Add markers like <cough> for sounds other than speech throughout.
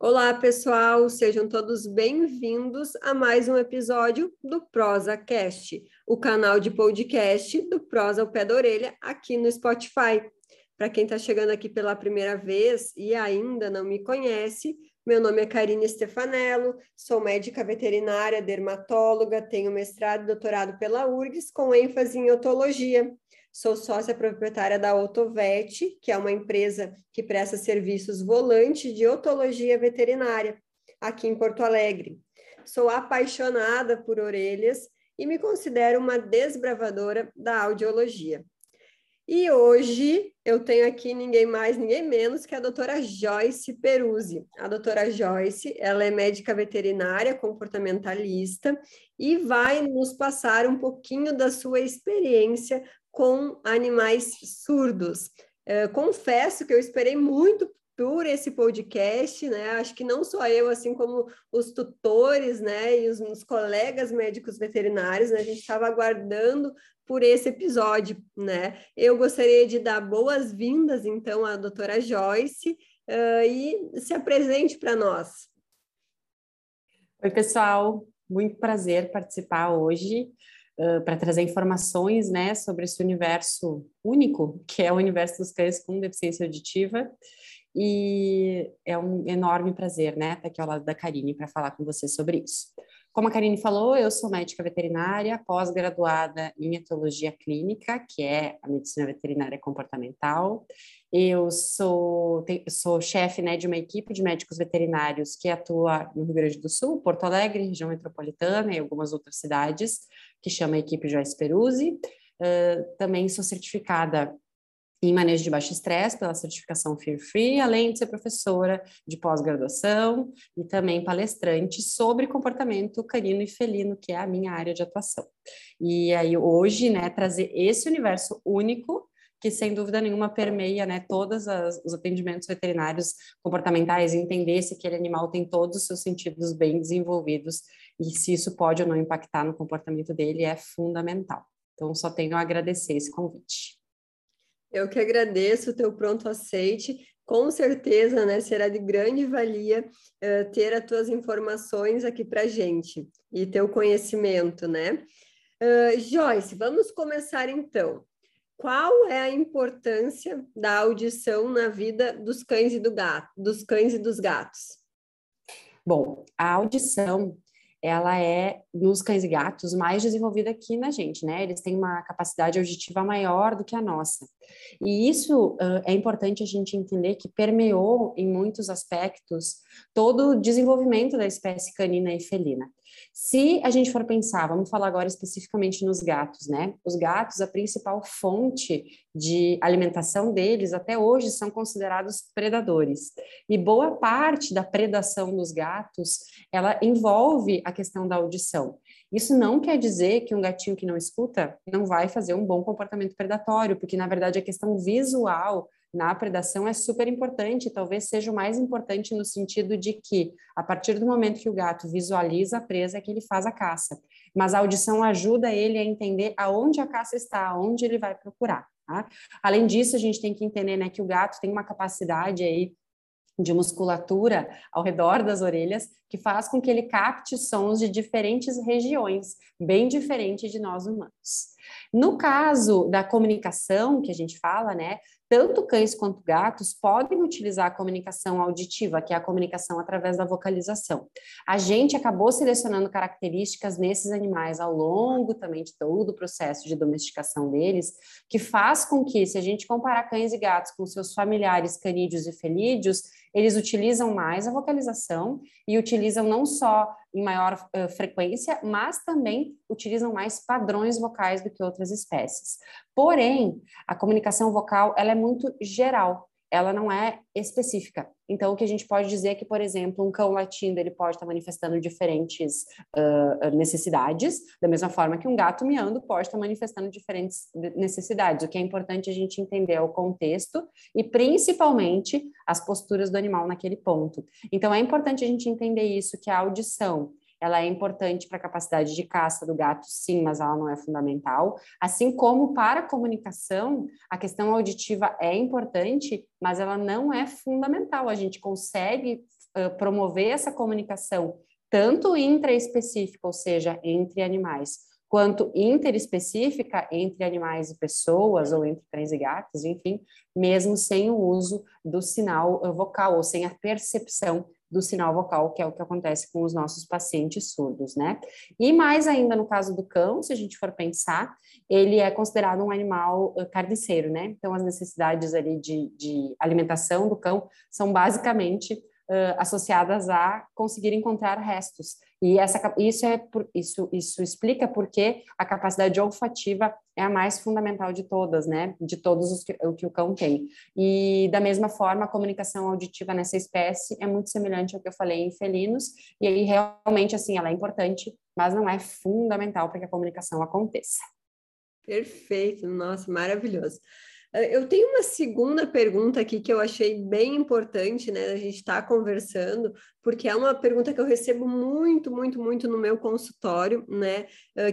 Olá, pessoal, sejam todos bem-vindos a mais um episódio do Prosa Cast, o canal de podcast do Prosa ao Pé da Orelha aqui no Spotify. Para quem está chegando aqui pela primeira vez e ainda não me conhece, meu nome é Karine Stefanello, sou médica veterinária, dermatóloga, tenho mestrado e doutorado pela URGS com ênfase em otologia. Sou sócia proprietária da Otovet, que é uma empresa que presta serviços volante de otologia veterinária aqui em Porto Alegre. Sou apaixonada por orelhas e me considero uma desbravadora da audiologia. E hoje eu tenho aqui ninguém mais, ninguém menos que a doutora Joyce Peruzzi. A doutora Joyce, ela é médica veterinária comportamentalista e vai nos passar um pouquinho da sua experiência com animais surdos. Uh, confesso que eu esperei muito por esse podcast, né? Acho que não só eu, assim como os tutores, né, e os, os colegas médicos veterinários, né, a gente estava aguardando por esse episódio, né? Eu gostaria de dar boas-vindas, então, à doutora Joyce uh, e se apresente para nós. Oi, pessoal, muito prazer participar hoje para trazer informações né, sobre esse universo único, que é o universo dos cães com deficiência auditiva. E é um enorme prazer, né, estar aqui ao lado da Karine para falar com você sobre isso. Como a Karine falou, eu sou médica veterinária, pós-graduada em etologia clínica, que é a medicina veterinária comportamental. Eu sou, sou chefe né, de uma equipe de médicos veterinários que atua no Rio Grande do Sul, Porto Alegre, região metropolitana e algumas outras cidades, que chama a equipe Joyce Peruzzi. Uh, também sou certificada em manejo de baixo estresse pela certificação Fear Free, além de ser professora de pós-graduação e também palestrante sobre comportamento canino e felino, que é a minha área de atuação. E aí hoje, né, trazer esse universo único que sem dúvida nenhuma permeia, né, todos os atendimentos veterinários comportamentais, entender se aquele animal tem todos os seus sentidos bem desenvolvidos e se isso pode ou não impactar no comportamento dele é fundamental. Então, só tenho a agradecer esse convite. Eu que agradeço o teu pronto aceite. Com certeza, né, será de grande valia uh, ter as tuas informações aqui para gente e teu conhecimento, né? Uh, Joyce, vamos começar então. Qual é a importância da audição na vida dos cães e do gato, dos cães e dos gatos? Bom, a audição ela é, nos cães e gatos, mais desenvolvida aqui na gente, né? Eles têm uma capacidade auditiva maior do que a nossa. E isso uh, é importante a gente entender que permeou, em muitos aspectos, todo o desenvolvimento da espécie canina e felina. Se a gente for pensar, vamos falar agora especificamente nos gatos, né? Os gatos, a principal fonte de alimentação deles até hoje são considerados predadores. E boa parte da predação dos gatos, ela envolve a questão da audição. Isso não quer dizer que um gatinho que não escuta não vai fazer um bom comportamento predatório, porque na verdade a questão visual na predação é super importante, talvez seja o mais importante no sentido de que, a partir do momento que o gato visualiza a presa, é que ele faz a caça. Mas a audição ajuda ele a entender aonde a caça está, aonde ele vai procurar. Tá? Além disso, a gente tem que entender né, que o gato tem uma capacidade aí de musculatura ao redor das orelhas que faz com que ele capte sons de diferentes regiões, bem diferente de nós humanos. No caso da comunicação que a gente fala, né, tanto cães quanto gatos podem utilizar a comunicação auditiva, que é a comunicação através da vocalização. A gente acabou selecionando características nesses animais ao longo também de todo o processo de domesticação deles, que faz com que, se a gente comparar cães e gatos com seus familiares canídeos e felídeos, eles utilizam mais a vocalização e utilizam não só em maior uh, frequência, mas também utilizam mais padrões vocais do que outras espécies. Porém, a comunicação vocal ela é muito geral, ela não é específica. Então, o que a gente pode dizer é que, por exemplo, um cão latindo ele pode estar manifestando diferentes uh, necessidades, da mesma forma que um gato miando pode estar manifestando diferentes necessidades. O que é importante a gente entender é o contexto e, principalmente, as posturas do animal naquele ponto. Então, é importante a gente entender isso, que a audição ela é importante para a capacidade de caça do gato, sim, mas ela não é fundamental. Assim como para a comunicação, a questão auditiva é importante, mas ela não é fundamental. A gente consegue uh, promover essa comunicação tanto intraespecífica, ou seja, entre animais, quanto interespecífica entre animais e pessoas, ou entre cães e gatos, enfim, mesmo sem o uso do sinal vocal, ou sem a percepção do sinal vocal, que é o que acontece com os nossos pacientes surdos, né? E mais ainda no caso do cão, se a gente for pensar, ele é considerado um animal carniceiro, né? Então, as necessidades ali de, de alimentação do cão são basicamente uh, associadas a conseguir encontrar restos. E essa, isso, é, isso, isso explica porque a capacidade olfativa é a mais fundamental de todas, né? De todos os que, o que o cão tem. E da mesma forma, a comunicação auditiva nessa espécie é muito semelhante ao que eu falei em felinos, e aí realmente, assim, ela é importante, mas não é fundamental para que a comunicação aconteça. Perfeito, nossa, maravilhoso. Eu tenho uma segunda pergunta aqui que eu achei bem importante, né, a gente estar tá conversando, porque é uma pergunta que eu recebo muito, muito, muito no meu consultório, né,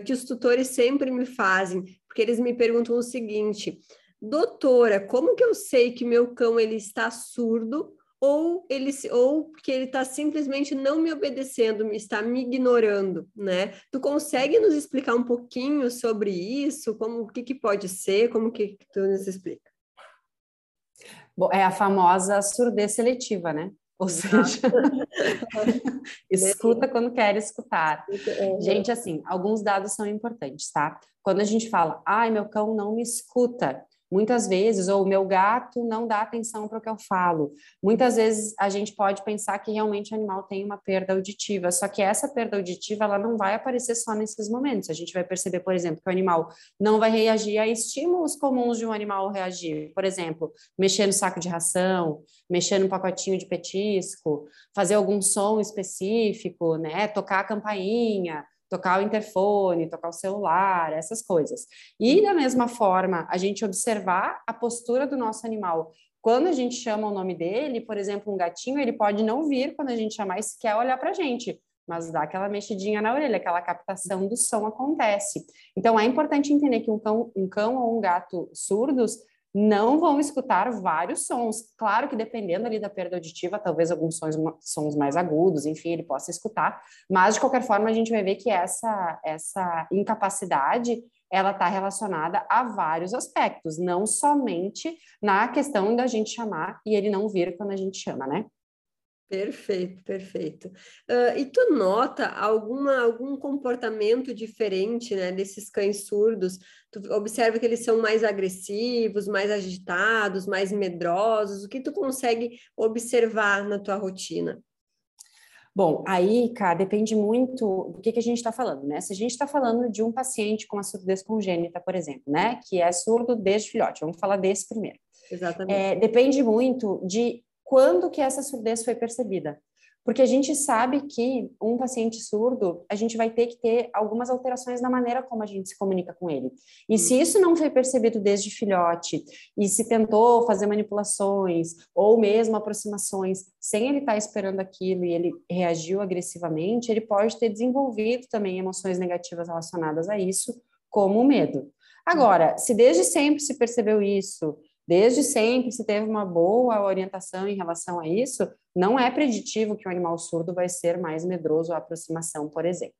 que os tutores sempre me fazem, porque eles me perguntam o seguinte: doutora, como que eu sei que meu cão ele está surdo ou ele ou porque ele está simplesmente não me obedecendo, me está me ignorando, né? Tu consegue nos explicar um pouquinho sobre isso? Como o que, que pode ser? Como que, que tu nos explica? Bom, é a famosa surdez seletiva, né? Ou seja, <laughs> escuta quando quer escutar. É. Gente, assim, alguns dados são importantes, tá? Quando a gente fala, ai, meu cão não me escuta, Muitas vezes, ou o meu gato não dá atenção para o que eu falo. Muitas vezes a gente pode pensar que realmente o animal tem uma perda auditiva, só que essa perda auditiva ela não vai aparecer só nesses momentos. A gente vai perceber, por exemplo, que o animal não vai reagir a estímulos comuns de um animal reagir. Por exemplo, mexer no saco de ração, mexer no pacotinho de petisco, fazer algum som específico, né? Tocar a campainha tocar o interfone, tocar o celular, essas coisas. E da mesma forma, a gente observar a postura do nosso animal. Quando a gente chama o nome dele, por exemplo, um gatinho, ele pode não vir quando a gente chamar e sequer olhar para a gente, mas dá aquela mexidinha na orelha, aquela captação do som acontece. Então, é importante entender que um cão, um cão ou um gato surdos não vão escutar vários sons. Claro que dependendo ali da perda auditiva, talvez alguns sons, sons mais agudos, enfim, ele possa escutar, mas de qualquer forma a gente vai ver que essa, essa incapacidade ela está relacionada a vários aspectos, não somente na questão da gente chamar e ele não vir quando a gente chama, né? Perfeito, perfeito. Uh, e tu nota alguma, algum comportamento diferente, né, desses cães surdos? Tu observa que eles são mais agressivos, mais agitados, mais medrosos? O que tu consegue observar na tua rotina? Bom, aí, cara, depende muito do que, que a gente está falando, né? Se a gente está falando de um paciente com a surdez congênita, por exemplo, né, que é surdo desde filhote, vamos falar desse primeiro. Exatamente. É, depende muito de quando que essa surdez foi percebida. Porque a gente sabe que um paciente surdo, a gente vai ter que ter algumas alterações na maneira como a gente se comunica com ele. E se isso não foi percebido desde filhote, e se tentou fazer manipulações, ou mesmo aproximações, sem ele estar tá esperando aquilo e ele reagiu agressivamente, ele pode ter desenvolvido também emoções negativas relacionadas a isso, como o medo. Agora, se desde sempre se percebeu isso, Desde sempre, se teve uma boa orientação em relação a isso, não é preditivo que o animal surdo vai ser mais medroso à aproximação, por exemplo.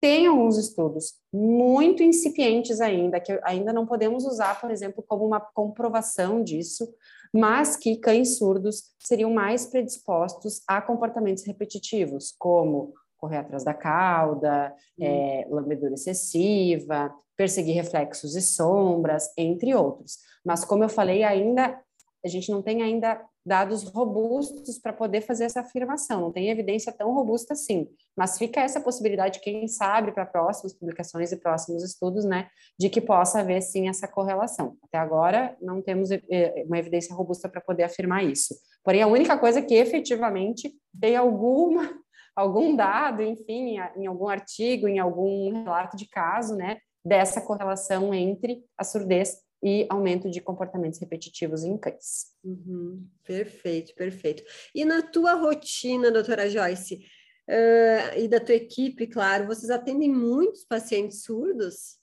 Tem alguns estudos muito incipientes ainda, que ainda não podemos usar, por exemplo, como uma comprovação disso, mas que cães surdos seriam mais predispostos a comportamentos repetitivos, como correr atrás da cauda, hum. é, lambedura excessiva, perseguir reflexos e sombras, entre outros. Mas, como eu falei, ainda a gente não tem ainda dados robustos para poder fazer essa afirmação, não tem evidência tão robusta assim, mas fica essa possibilidade, quem sabe, para próximas publicações e próximos estudos, né, de que possa haver sim essa correlação. Até agora não temos eh, uma evidência robusta para poder afirmar isso. Porém, a única coisa que efetivamente tem alguma algum dado, enfim, em algum artigo, em algum relato de caso, né, dessa correlação entre a surdez e aumento de comportamentos repetitivos em cães. Uhum, perfeito, perfeito. E na tua rotina, doutora Joyce, uh, e da tua equipe, claro, vocês atendem muitos pacientes surdos?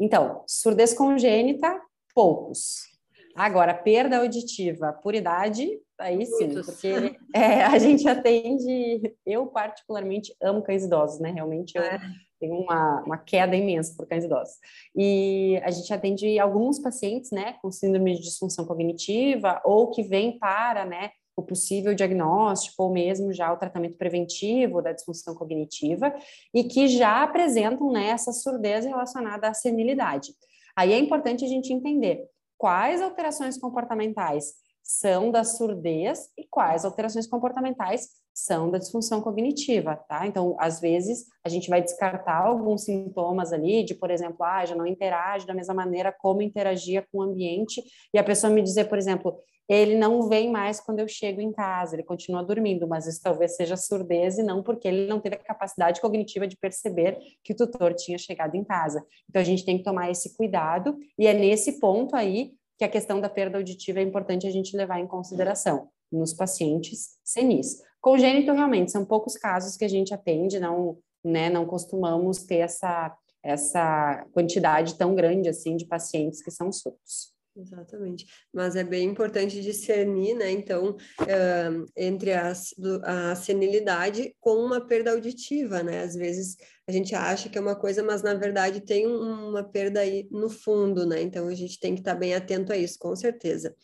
Então, surdez congênita, poucos. Agora, perda auditiva por idade, aí sim, Muitos. porque é, a gente atende, eu particularmente amo cães idosos, né? Realmente eu é. tenho uma, uma queda imensa por cães idosos. E a gente atende alguns pacientes, né, com síndrome de disfunção cognitiva ou que vêm para, né, o possível diagnóstico ou mesmo já o tratamento preventivo da disfunção cognitiva e que já apresentam né, essa surdez relacionada à senilidade. Aí é importante a gente entender quais alterações comportamentais são da surdez e quais alterações comportamentais são da disfunção cognitiva, tá? Então, às vezes, a gente vai descartar alguns sintomas ali, de, por exemplo, ah, já não interage da mesma maneira como interagia com o ambiente, e a pessoa me dizer, por exemplo, ele não vem mais quando eu chego em casa, ele continua dormindo, mas isso talvez seja surdez e não porque ele não teve a capacidade cognitiva de perceber que o tutor tinha chegado em casa. Então a gente tem que tomar esse cuidado e é nesse ponto aí que a questão da perda auditiva é importante a gente levar em consideração nos pacientes senis. Congênito realmente são poucos casos que a gente atende, não, né, não costumamos ter essa essa quantidade tão grande assim de pacientes que são surdos. Exatamente, mas é bem importante discernir, né, então, uh, entre as, a senilidade com uma perda auditiva, né, às vezes a gente acha que é uma coisa, mas na verdade tem uma perda aí no fundo, né, então a gente tem que estar bem atento a isso, com certeza.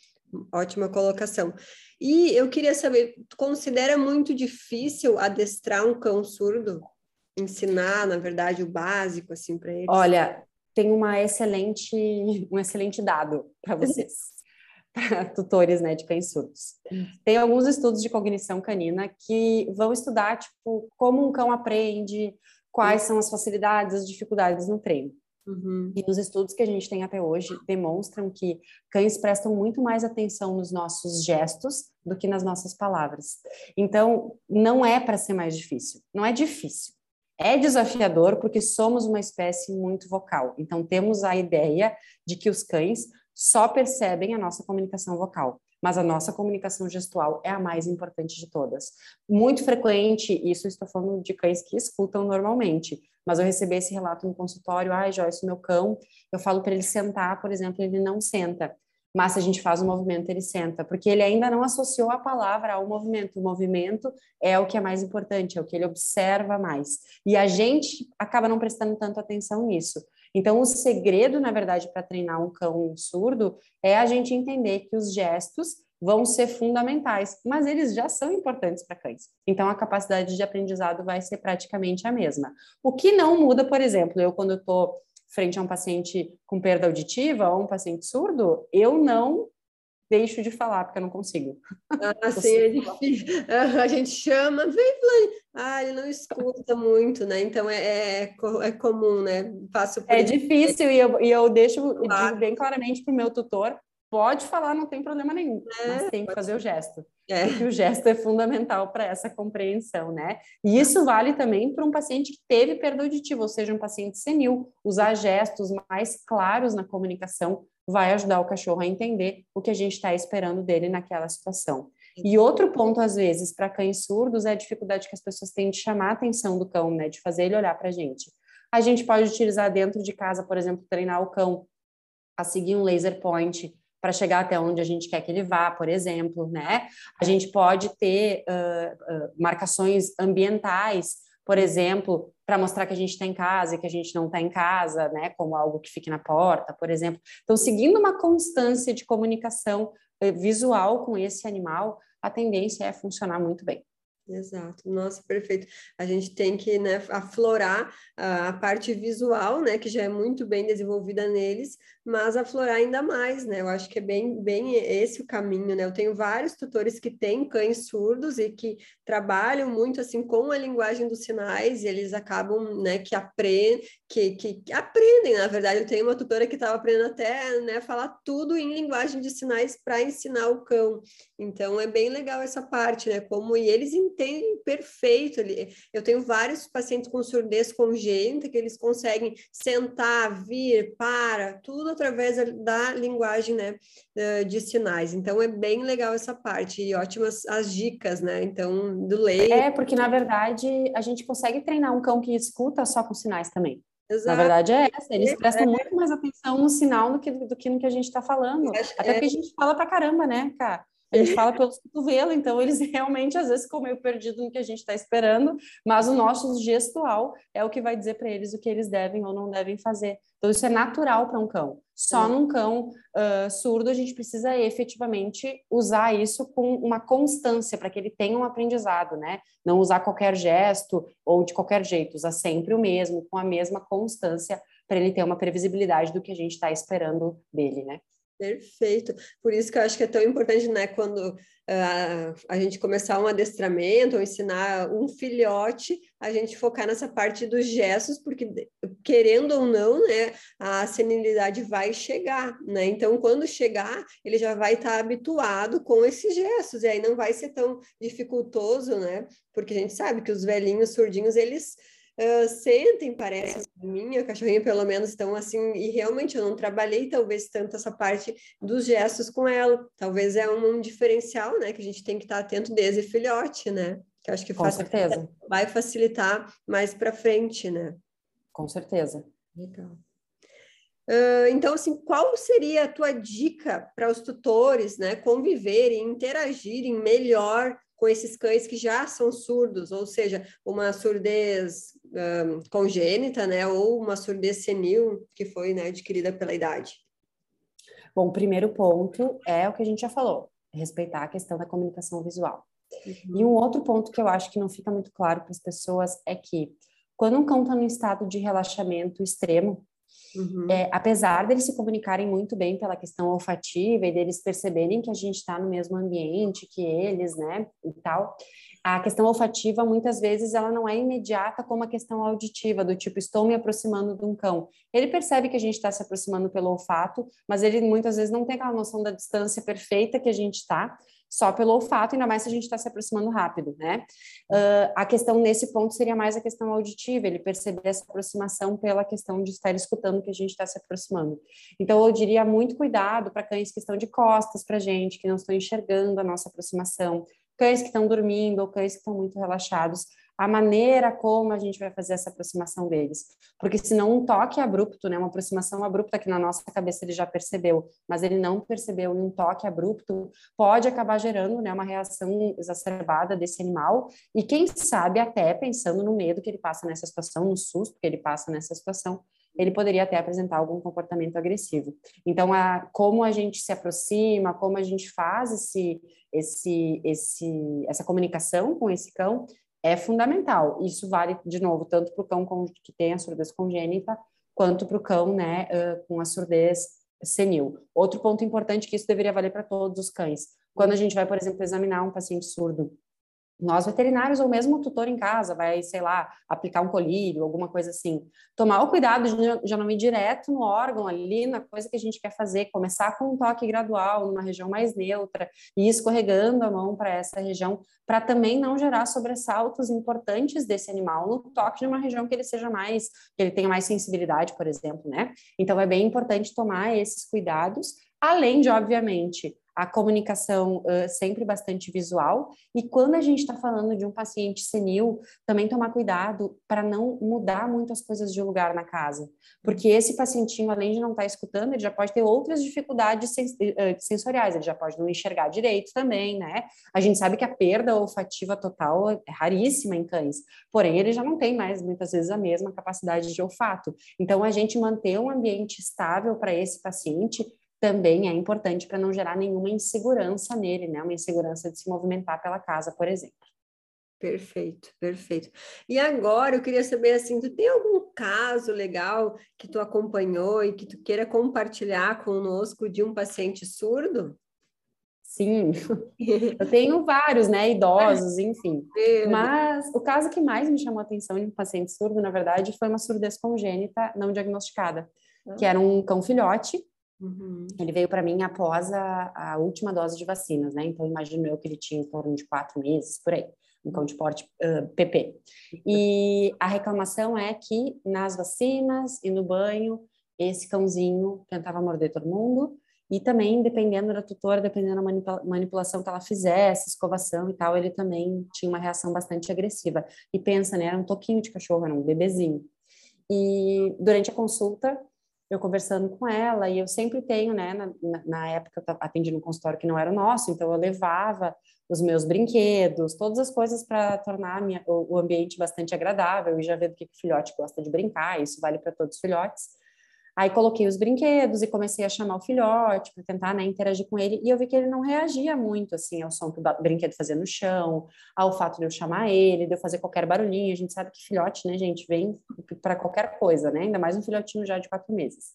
Ótima colocação. E eu queria saber, tu considera muito difícil adestrar um cão surdo? Ensinar, na verdade, o básico, assim, para eles? Olha, tem uma excelente, um excelente dado para vocês, <laughs> para tutores né, de cães surdos. Tem alguns estudos de cognição canina que vão estudar tipo, como um cão aprende, quais são as facilidades, as dificuldades no treino. Uhum. E os estudos que a gente tem até hoje demonstram que cães prestam muito mais atenção nos nossos gestos do que nas nossas palavras. Então, não é para ser mais difícil. Não é difícil. É desafiador porque somos uma espécie muito vocal. Então, temos a ideia de que os cães só percebem a nossa comunicação vocal, mas a nossa comunicação gestual é a mais importante de todas. Muito frequente, isso estou falando de cães que escutam normalmente, mas eu recebi esse relato no consultório, ai, Joyce, meu cão, eu falo para ele sentar, por exemplo, ele não senta mas se a gente faz o movimento, ele senta, porque ele ainda não associou a palavra ao movimento. O movimento é o que é mais importante, é o que ele observa mais. E a gente acaba não prestando tanto atenção nisso. Então, o segredo, na verdade, para treinar um cão surdo é a gente entender que os gestos vão ser fundamentais, mas eles já são importantes para cães. Então, a capacidade de aprendizado vai ser praticamente a mesma. O que não muda, por exemplo, eu quando estou frente a um paciente com perda auditiva ou um paciente surdo, eu não deixo de falar, porque eu não consigo. Ah, <laughs> sim, é difícil. <laughs> A gente chama, vem, Flane. Ah, ele não escuta muito, né? Então é, é, é comum, né? Passo é difícil e eu, e eu deixo, claro. bem claramente para o meu tutor, pode falar, não tem problema nenhum, é, mas tem que fazer ser. o gesto. É. Porque o gesto é fundamental para essa compreensão, né? E isso vale também para um paciente que teve perda auditiva, ou seja, um paciente senil. Usar gestos mais claros na comunicação vai ajudar o cachorro a entender o que a gente está esperando dele naquela situação. E outro ponto, às vezes, para cães surdos é a dificuldade que as pessoas têm de chamar a atenção do cão, né? De fazer ele olhar para a gente. A gente pode utilizar dentro de casa, por exemplo, treinar o cão a seguir um laser point, para chegar até onde a gente quer que ele vá, por exemplo, né? A gente pode ter uh, uh, marcações ambientais, por exemplo, para mostrar que a gente está em casa e que a gente não está em casa, né? Como algo que fique na porta, por exemplo. Então, seguindo uma constância de comunicação uh, visual com esse animal, a tendência é funcionar muito bem. Exato, nossa, perfeito. A gente tem que né, aflorar a, parte visual, né, que já é muito bem desenvolvida neles, mas aflorar ainda mais, né? Eu acho que é bem, bem esse o caminho, né? Eu tenho vários tutores que têm cães surdos e que trabalham muito assim com a linguagem dos sinais e eles acabam, né, que aprendem, que, que, aprendem, na verdade. Eu tenho uma tutora que estava aprendendo até, né, falar tudo em linguagem de sinais para ensinar o cão. Então é bem legal essa parte, né? Como e eles entendem perfeito. Eu tenho vários pacientes com surdez congênita que eles conseguem sentar, vir, para, tudo através da linguagem, né, de sinais. Então é bem legal essa parte e ótimas as dicas, né? Então do lei. É porque na verdade a gente consegue treinar um cão que escuta só com sinais também. Exato. Na verdade é essa, eles prestam é. muito mais atenção no sinal do que, do que no que a gente está falando. Até é. porque a gente fala pra caramba, né, cara? A gente fala pelos cotovelos, então eles <laughs> realmente às vezes ficam meio perdidos no que a gente está esperando, mas o nosso gestual é o que vai dizer para eles o que eles devem ou não devem fazer. Então isso é natural para um cão. Só num cão uh, surdo a gente precisa efetivamente usar isso com uma constância para que ele tenha um aprendizado, né? Não usar qualquer gesto ou de qualquer jeito, usar sempre o mesmo, com a mesma constância, para ele ter uma previsibilidade do que a gente está esperando dele, né? Perfeito. Por isso que eu acho que é tão importante, né, quando uh, a gente começar um adestramento ou ensinar um filhote, a gente focar nessa parte dos gestos, porque querendo ou não, né, a senilidade vai chegar, né? Então, quando chegar, ele já vai estar habituado com esses gestos, e aí não vai ser tão dificultoso, né? Porque a gente sabe que os velhinhos surdinhos, eles uh, sentem, parece, minha cachorrinha pelo menos, estão assim, e realmente eu não trabalhei talvez tanto essa parte dos gestos com ela, talvez é um, um diferencial, né, que a gente tem que estar atento desde filhote, né, que acho que com certeza. vai facilitar mais para frente, né. Com certeza. Legal. Uh, então, assim, qual seria a tua dica para os tutores, né, conviverem, interagirem melhor com esses cães que já são surdos, ou seja, uma surdez um, congênita, né, ou uma surdez senil que foi né, adquirida pela idade? Bom, o primeiro ponto é o que a gente já falou, respeitar a questão da comunicação visual. Uhum. E um outro ponto que eu acho que não fica muito claro para as pessoas é que quando um cão está em estado de relaxamento extremo, Uhum. É, apesar deles se comunicarem muito bem pela questão olfativa e deles perceberem que a gente está no mesmo ambiente que eles, né, e tal, a questão olfativa muitas vezes ela não é imediata como a questão auditiva, do tipo estou me aproximando de um cão. Ele percebe que a gente está se aproximando pelo olfato, mas ele muitas vezes não tem aquela noção da distância perfeita que a gente está só pelo olfato, ainda mais se a gente está se aproximando rápido, né? Uh, a questão nesse ponto seria mais a questão auditiva, ele perceber essa aproximação pela questão de estar escutando que a gente está se aproximando. Então, eu diria muito cuidado para cães que estão de costas para a gente, que não estão enxergando a nossa aproximação, cães que estão dormindo ou cães que estão muito relaxados, a maneira como a gente vai fazer essa aproximação deles. Porque senão um toque abrupto, né, uma aproximação abrupta que na nossa cabeça ele já percebeu, mas ele não percebeu, e um toque abrupto pode acabar gerando, né, uma reação exacerbada desse animal, e quem sabe até pensando no medo que ele passa nessa situação, no susto que ele passa nessa situação, ele poderia até apresentar algum comportamento agressivo. Então, a, como a gente se aproxima, como a gente faz esse, esse, esse, essa comunicação com esse cão, é fundamental. Isso vale, de novo, tanto para o cão que tem a surdez congênita, quanto para o cão né, com a surdez senil. Outro ponto importante que isso deveria valer para todos os cães. Quando a gente vai, por exemplo, examinar um paciente surdo nós veterinários ou mesmo o tutor em casa vai, sei lá, aplicar um colírio, alguma coisa assim. Tomar o cuidado de já não ir direto no órgão ali, na coisa que a gente quer fazer, começar com um toque gradual, numa região mais neutra, e escorregando a mão para essa região, para também não gerar sobressaltos importantes desse animal no toque de uma região que ele seja mais, que ele tenha mais sensibilidade, por exemplo, né? Então é bem importante tomar esses cuidados, além de, obviamente, a comunicação uh, sempre bastante visual. E quando a gente está falando de um paciente senil, também tomar cuidado para não mudar muitas coisas de lugar na casa. Porque esse pacientinho, além de não estar tá escutando, ele já pode ter outras dificuldades sens uh, sensoriais, ele já pode não enxergar direito também, né? A gente sabe que a perda olfativa total é raríssima em cães, porém ele já não tem mais, muitas vezes, a mesma capacidade de olfato. Então, a gente manter um ambiente estável para esse paciente também é importante para não gerar nenhuma insegurança nele, né? Uma insegurança de se movimentar pela casa, por exemplo. Perfeito, perfeito. E agora eu queria saber assim, tu tem algum caso legal que tu acompanhou e que tu queira compartilhar conosco de um paciente surdo? Sim, <laughs> eu tenho vários, né, idosos, enfim. Mas o caso que mais me chamou a atenção de um paciente surdo, na verdade, foi uma surdez congênita não diagnosticada, que era um cão filhote Uhum. Ele veio para mim após a, a, última dose de vacinas, né? Então, imagino eu que ele tinha em torno de quatro meses, por aí, um cão de porte uh, PP. E a reclamação é que nas vacinas e no banho, esse cãozinho tentava morder todo mundo, e também, dependendo da tutora, dependendo da manipula manipulação que ela fizesse, escovação e tal, ele também tinha uma reação bastante agressiva. E pensa, né? Era um toquinho de cachorro, era um bebezinho. E durante a consulta, eu conversando com ela, e eu sempre tenho, né, na, na época eu atendi no consultório que não era o nosso, então eu levava os meus brinquedos, todas as coisas para tornar minha, o, o, ambiente bastante agradável e já ver do que o filhote gosta de brincar, isso vale para todos os filhotes. Aí coloquei os brinquedos e comecei a chamar o filhote para tentar né, interagir com ele. E eu vi que ele não reagia muito assim ao som que o brinquedo fazia no chão, ao fato de eu chamar ele, de eu fazer qualquer barulhinho. A gente sabe que filhote, né, gente, vem para qualquer coisa, né? Ainda mais um filhotinho já de quatro meses.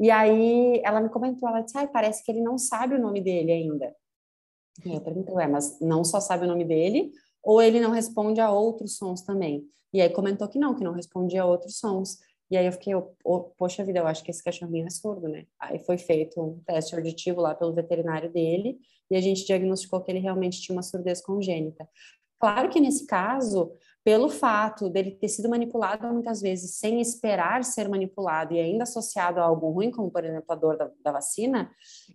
E aí ela me comentou, ela disse, ah, parece que ele não sabe o nome dele ainda. E eu perguntei, ué, mas não só sabe o nome dele, ou ele não responde a outros sons também? E aí comentou que não, que não respondia a outros sons. E aí eu fiquei, oh, poxa vida, eu acho que esse cachorrinho é surdo, né? Aí foi feito um teste auditivo lá pelo veterinário dele e a gente diagnosticou que ele realmente tinha uma surdez congênita. Claro que nesse caso, pelo fato dele ter sido manipulado muitas vezes sem esperar ser manipulado e ainda associado a algo ruim, como por exemplo a dor da, da vacina,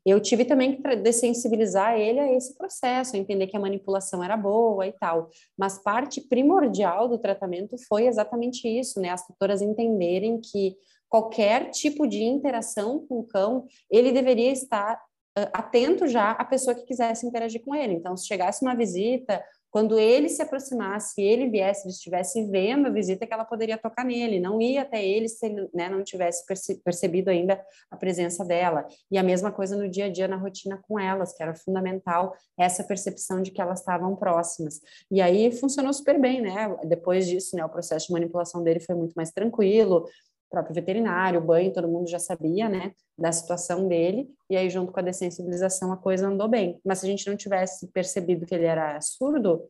eu tive também que dessensibilizar ele a esse processo, entender que a manipulação era boa e tal. Mas parte primordial do tratamento foi exatamente isso, né? As tutoras entenderem que qualquer tipo de interação com o cão, ele deveria estar uh, atento já à pessoa que quisesse interagir com ele. Então, se chegasse uma visita quando ele se aproximasse, ele viesse, ele estivesse vendo a visita, que ela poderia tocar nele, não ia até ele se ele né, não tivesse perce percebido ainda a presença dela. E a mesma coisa no dia a dia, na rotina com elas, que era fundamental essa percepção de que elas estavam próximas. E aí funcionou super bem, né? Depois disso, né, o processo de manipulação dele foi muito mais tranquilo, próprio veterinário, o banho, todo mundo já sabia, né, da situação dele, e aí junto com a dessensibilização a coisa andou bem. Mas se a gente não tivesse percebido que ele era surdo,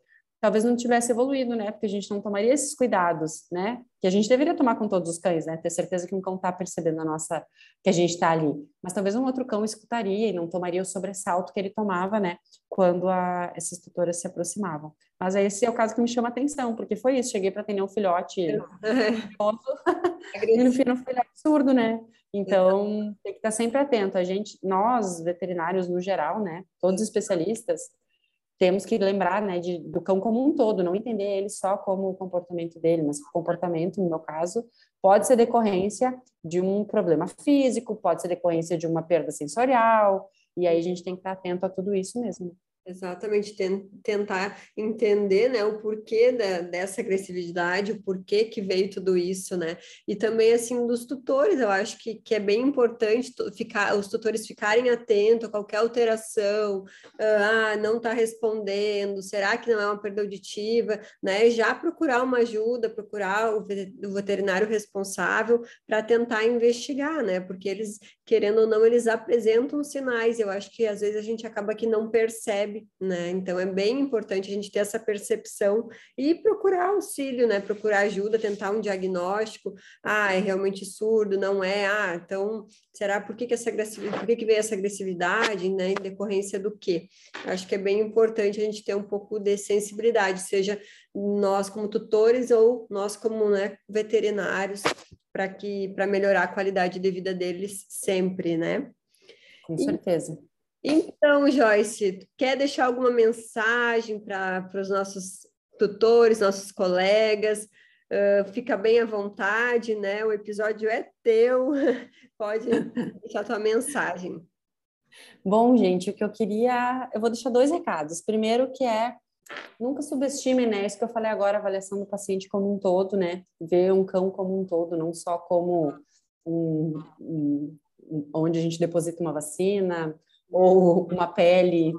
talvez não tivesse evoluído, né? Porque a gente não tomaria esses cuidados, né? Que a gente deveria tomar com todos os cães, né? Ter certeza que um cão está percebendo a nossa que a gente está ali. Mas talvez um outro cão escutaria e não tomaria o sobressalto que ele tomava, né? Quando a, essas tutoras se aproximavam. Mas esse é o caso que me chama atenção, porque foi isso. Cheguei para atender um filhote <laughs> <laughs> e no fim foi absurdo, né? Então tem que estar sempre atento. A gente, nós veterinários no geral, né? Todos especialistas temos que lembrar, né, de, do cão como um todo, não entender ele só como o comportamento dele, mas o comportamento, no meu caso, pode ser decorrência de um problema físico, pode ser decorrência de uma perda sensorial, e aí a gente tem que estar atento a tudo isso mesmo. Exatamente, tentar entender né, o porquê da, dessa agressividade, o porquê que veio tudo isso, né? E também, assim, dos tutores, eu acho que, que é bem importante ficar, os tutores ficarem atentos a qualquer alteração, ah, não está respondendo, será que não é uma perda auditiva, né? Já procurar uma ajuda, procurar o veterinário responsável para tentar investigar, né? Porque eles, querendo ou não, eles apresentam sinais, eu acho que às vezes a gente acaba que não percebe percebe, né? Então é bem importante a gente ter essa percepção e procurar auxílio, né? Procurar ajuda, tentar um diagnóstico. Ah, é realmente surdo, não é? Ah, então será por que, que essa agressividade, por que, que veio essa agressividade, né? Em decorrência do quê? Acho que é bem importante a gente ter um pouco de sensibilidade, seja nós como tutores ou nós como né, veterinários, para que para melhorar a qualidade de vida deles sempre, né? Com certeza. Então, Joyce, quer deixar alguma mensagem para os nossos tutores, nossos colegas? Uh, fica bem à vontade, né? O episódio é teu, <laughs> pode deixar tua mensagem. Bom, gente, o que eu queria, eu vou deixar dois recados. Primeiro, que é nunca subestime, né? Isso que eu falei agora, avaliação do paciente como um todo, né? Ver um cão como um todo, não só como um, um, onde a gente deposita uma vacina, ou uma pele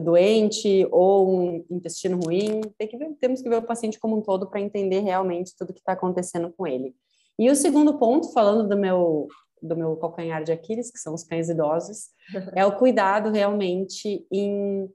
doente, ou um intestino ruim. Tem que ver, temos que ver o paciente como um todo para entender realmente tudo que está acontecendo com ele. E o segundo ponto, falando do meu do meu calcanhar de Aquiles, que são os cães idosos, <laughs> é o cuidado realmente em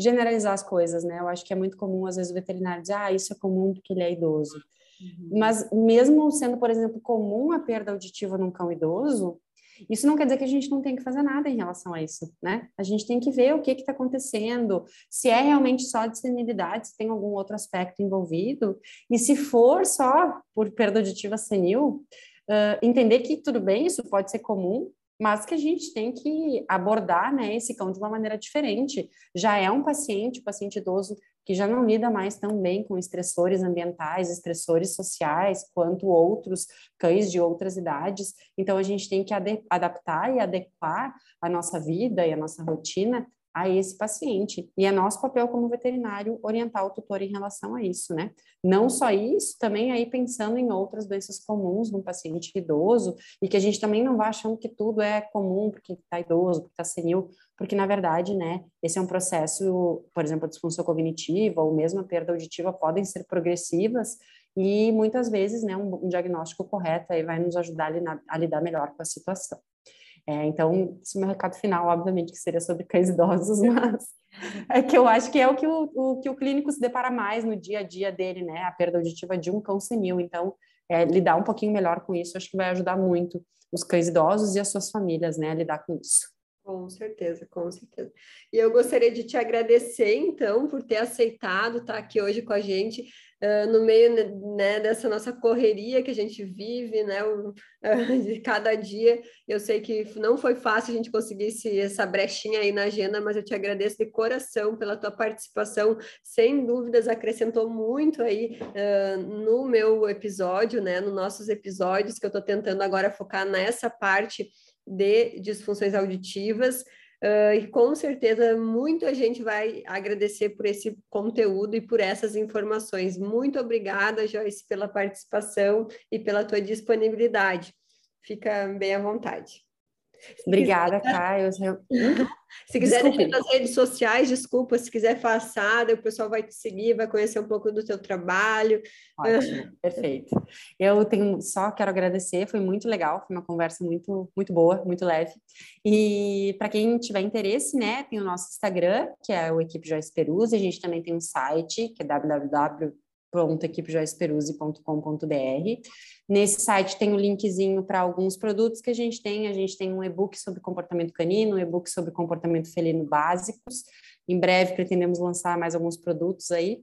generalizar as coisas, né? Eu acho que é muito comum, às vezes, o veterinário dizer, ah, isso é comum porque ele é idoso. Uhum. Mas mesmo sendo, por exemplo, comum a perda auditiva num cão idoso, isso não quer dizer que a gente não tem que fazer nada em relação a isso, né? A gente tem que ver o que está acontecendo, se é realmente só de senilidade, se tem algum outro aspecto envolvido, e se for só por perda auditiva senil, uh, entender que tudo bem, isso pode ser comum, mas que a gente tem que abordar né, esse cão de uma maneira diferente. Já é um paciente, um paciente idoso que já não lida mais tão bem com estressores ambientais, estressores sociais, quanto outros cães de outras idades. Então, a gente tem que adaptar e adequar a nossa vida e a nossa rotina a esse paciente. E é nosso papel como veterinário orientar o tutor em relação a isso, né? Não só isso, também aí pensando em outras doenças comuns no paciente idoso e que a gente também não vai achando que tudo é comum porque está idoso, porque está senil, porque na verdade, né, esse é um processo, por exemplo, a disfunção cognitiva ou mesmo a perda auditiva podem ser progressivas e muitas vezes, né, um, diagnóstico correto aí vai nos ajudar a lidar melhor com a situação. É, então, esse é o meu recado final, obviamente, que seria sobre cães idosos, <laughs> mas é que eu acho que é o que o, o, que o clínico se depara mais no dia a dia dele, né? A perda auditiva de um cão senil. Então, é, lidar um pouquinho melhor com isso, acho que vai ajudar muito os cães idosos e as suas famílias, né, a lidar com isso. Com certeza, com certeza. E eu gostaria de te agradecer, então, por ter aceitado estar aqui hoje com a gente, uh, no meio né, dessa nossa correria que a gente vive, né, o, uh, <laughs> de cada dia. Eu sei que não foi fácil a gente conseguir esse, essa brechinha aí na agenda, mas eu te agradeço de coração pela tua participação. Sem dúvidas, acrescentou muito aí uh, no meu episódio, né, nos nossos episódios, que eu estou tentando agora focar nessa parte de disfunções auditivas. Uh, e com certeza muita gente vai agradecer por esse conteúdo e por essas informações. Muito obrigada, Joyce, pela participação e pela tua disponibilidade. Fica bem à vontade. Obrigada, Caio. Se quiser deixar nas redes sociais, desculpa, se quiser passar, o pessoal vai te seguir, vai conhecer um pouco do teu trabalho. Ótimo, <laughs> perfeito. Eu tenho só quero agradecer, foi muito legal, foi uma conversa muito muito boa, muito leve. E para quem tiver interesse, né, tem o nosso Instagram, que é o Equipe Joyce Peruzzi, a gente também tem um site, que é www www.equipejoyceperuzzi.com.br. Nesse site tem o um linkzinho para alguns produtos que a gente tem. A gente tem um e-book sobre comportamento canino, um e-book sobre comportamento felino básicos. Em breve pretendemos lançar mais alguns produtos aí,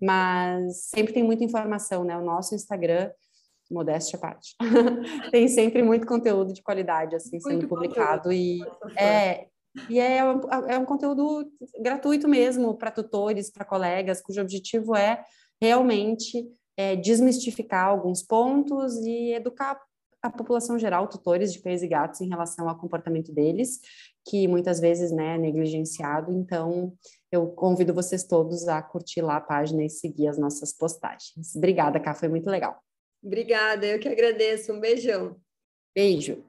mas sempre tem muita informação, né? O nosso Instagram, modéstia à parte, <laughs> tem sempre muito conteúdo de qualidade assim muito sendo publicado e é e é um, é um conteúdo gratuito mesmo para tutores, para colegas, cujo objetivo é realmente é, desmistificar alguns pontos e educar a população geral, tutores de cães e gatos, em relação ao comportamento deles, que muitas vezes né, é negligenciado. Então, eu convido vocês todos a curtir lá a página e seguir as nossas postagens. Obrigada, Cá, foi muito legal. Obrigada, eu que agradeço. Um beijão. Beijo.